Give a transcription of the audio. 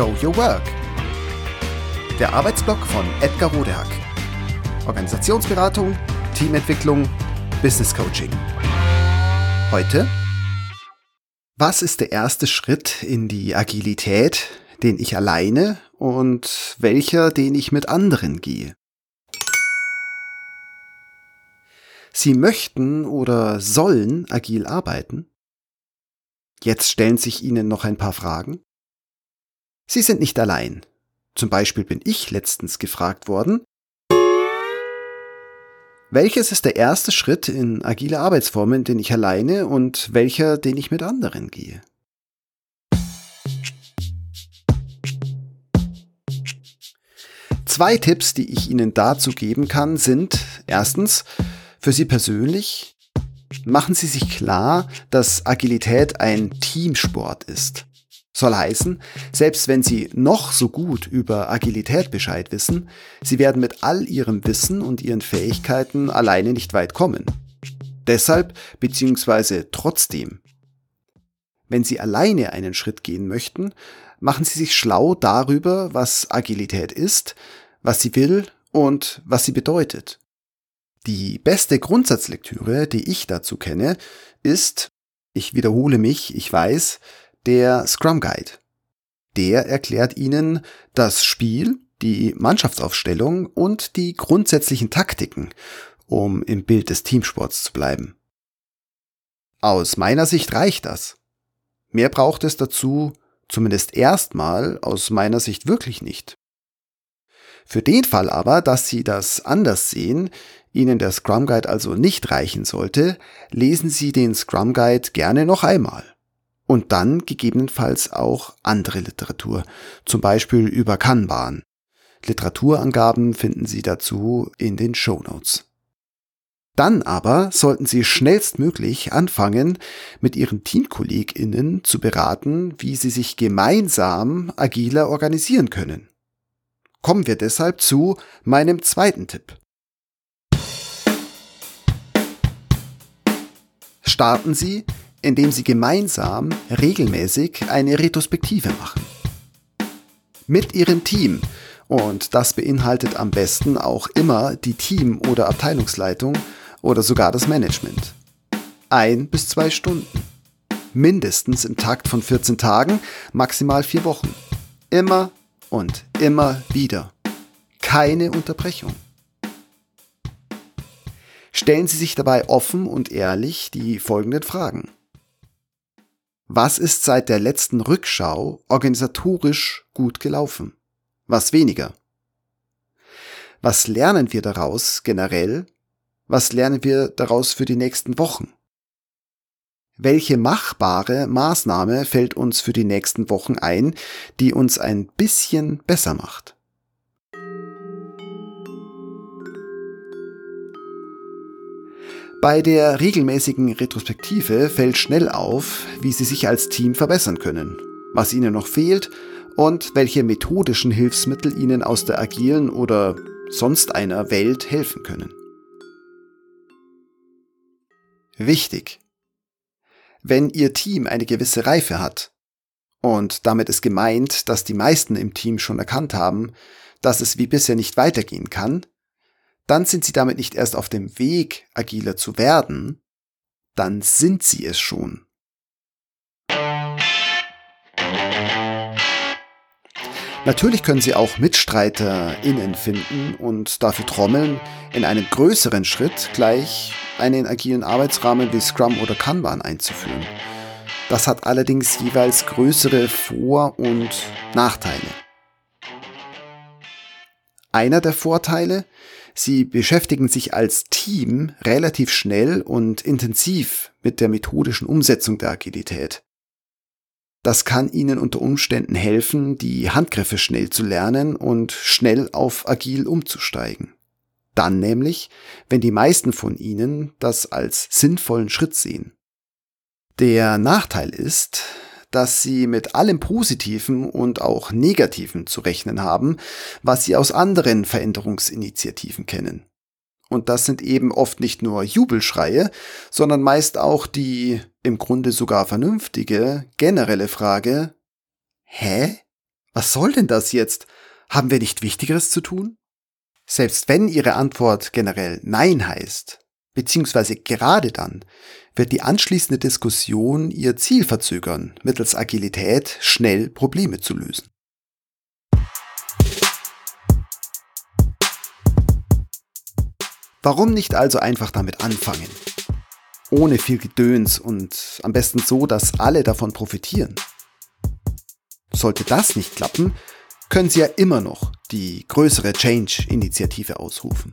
Show Your Work. Der Arbeitsblock von Edgar Rodehack. Organisationsberatung, Teamentwicklung, Business Coaching. Heute was ist der erste Schritt in die Agilität, den ich alleine und welcher, den ich mit anderen gehe? Sie möchten oder sollen agil arbeiten? Jetzt stellen sich Ihnen noch ein paar Fragen. Sie sind nicht allein. Zum Beispiel bin ich letztens gefragt worden, welches ist der erste Schritt in agile Arbeitsformen, den ich alleine und welcher, den ich mit anderen gehe? Zwei Tipps, die ich Ihnen dazu geben kann, sind erstens, für Sie persönlich, machen Sie sich klar, dass Agilität ein Teamsport ist. Soll heißen, selbst wenn Sie noch so gut über Agilität Bescheid wissen, Sie werden mit all Ihrem Wissen und Ihren Fähigkeiten alleine nicht weit kommen. Deshalb bzw. trotzdem. Wenn Sie alleine einen Schritt gehen möchten, machen Sie sich schlau darüber, was Agilität ist, was sie will und was sie bedeutet. Die beste Grundsatzlektüre, die ich dazu kenne, ist, ich wiederhole mich, ich weiß, der Scrum Guide. Der erklärt Ihnen das Spiel, die Mannschaftsaufstellung und die grundsätzlichen Taktiken, um im Bild des Teamsports zu bleiben. Aus meiner Sicht reicht das. Mehr braucht es dazu, zumindest erstmal aus meiner Sicht wirklich nicht. Für den Fall aber, dass Sie das anders sehen, Ihnen der Scrum Guide also nicht reichen sollte, lesen Sie den Scrum Guide gerne noch einmal und dann gegebenenfalls auch andere Literatur, zum Beispiel über Kanban. Literaturangaben finden Sie dazu in den Show Notes. Dann aber sollten Sie schnellstmöglich anfangen, mit Ihren TeamkollegInnen zu beraten, wie Sie sich gemeinsam agiler organisieren können. Kommen wir deshalb zu meinem zweiten Tipp. Starten Sie indem sie gemeinsam regelmäßig eine Retrospektive machen. Mit ihrem Team. Und das beinhaltet am besten auch immer die Team- oder Abteilungsleitung oder sogar das Management. Ein bis zwei Stunden. Mindestens im Takt von 14 Tagen, maximal vier Wochen. Immer und immer wieder. Keine Unterbrechung. Stellen Sie sich dabei offen und ehrlich die folgenden Fragen. Was ist seit der letzten Rückschau organisatorisch gut gelaufen? Was weniger? Was lernen wir daraus generell? Was lernen wir daraus für die nächsten Wochen? Welche machbare Maßnahme fällt uns für die nächsten Wochen ein, die uns ein bisschen besser macht? Bei der regelmäßigen Retrospektive fällt schnell auf, wie Sie sich als Team verbessern können, was Ihnen noch fehlt und welche methodischen Hilfsmittel Ihnen aus der agilen oder sonst einer Welt helfen können. Wichtig. Wenn Ihr Team eine gewisse Reife hat, und damit ist gemeint, dass die meisten im Team schon erkannt haben, dass es wie bisher nicht weitergehen kann, dann sind sie damit nicht erst auf dem Weg, agiler zu werden, dann sind sie es schon. Natürlich können Sie auch MitstreiterInnen finden und dafür trommeln, in einem größeren Schritt gleich einen agilen Arbeitsrahmen wie Scrum oder Kanban einzuführen. Das hat allerdings jeweils größere Vor- und Nachteile. Einer der Vorteile Sie beschäftigen sich als Team relativ schnell und intensiv mit der methodischen Umsetzung der Agilität. Das kann Ihnen unter Umständen helfen, die Handgriffe schnell zu lernen und schnell auf agil umzusteigen. Dann nämlich, wenn die meisten von Ihnen das als sinnvollen Schritt sehen. Der Nachteil ist, dass sie mit allem Positiven und auch Negativen zu rechnen haben, was sie aus anderen Veränderungsinitiativen kennen. Und das sind eben oft nicht nur Jubelschreie, sondern meist auch die im Grunde sogar vernünftige generelle Frage, hä? Was soll denn das jetzt? Haben wir nicht Wichtigeres zu tun? Selbst wenn Ihre Antwort generell Nein heißt, beziehungsweise gerade dann, wird die anschließende Diskussion Ihr Ziel verzögern, mittels Agilität schnell Probleme zu lösen. Warum nicht also einfach damit anfangen? Ohne viel Gedöns und am besten so, dass alle davon profitieren. Sollte das nicht klappen, können Sie ja immer noch die größere Change-Initiative ausrufen.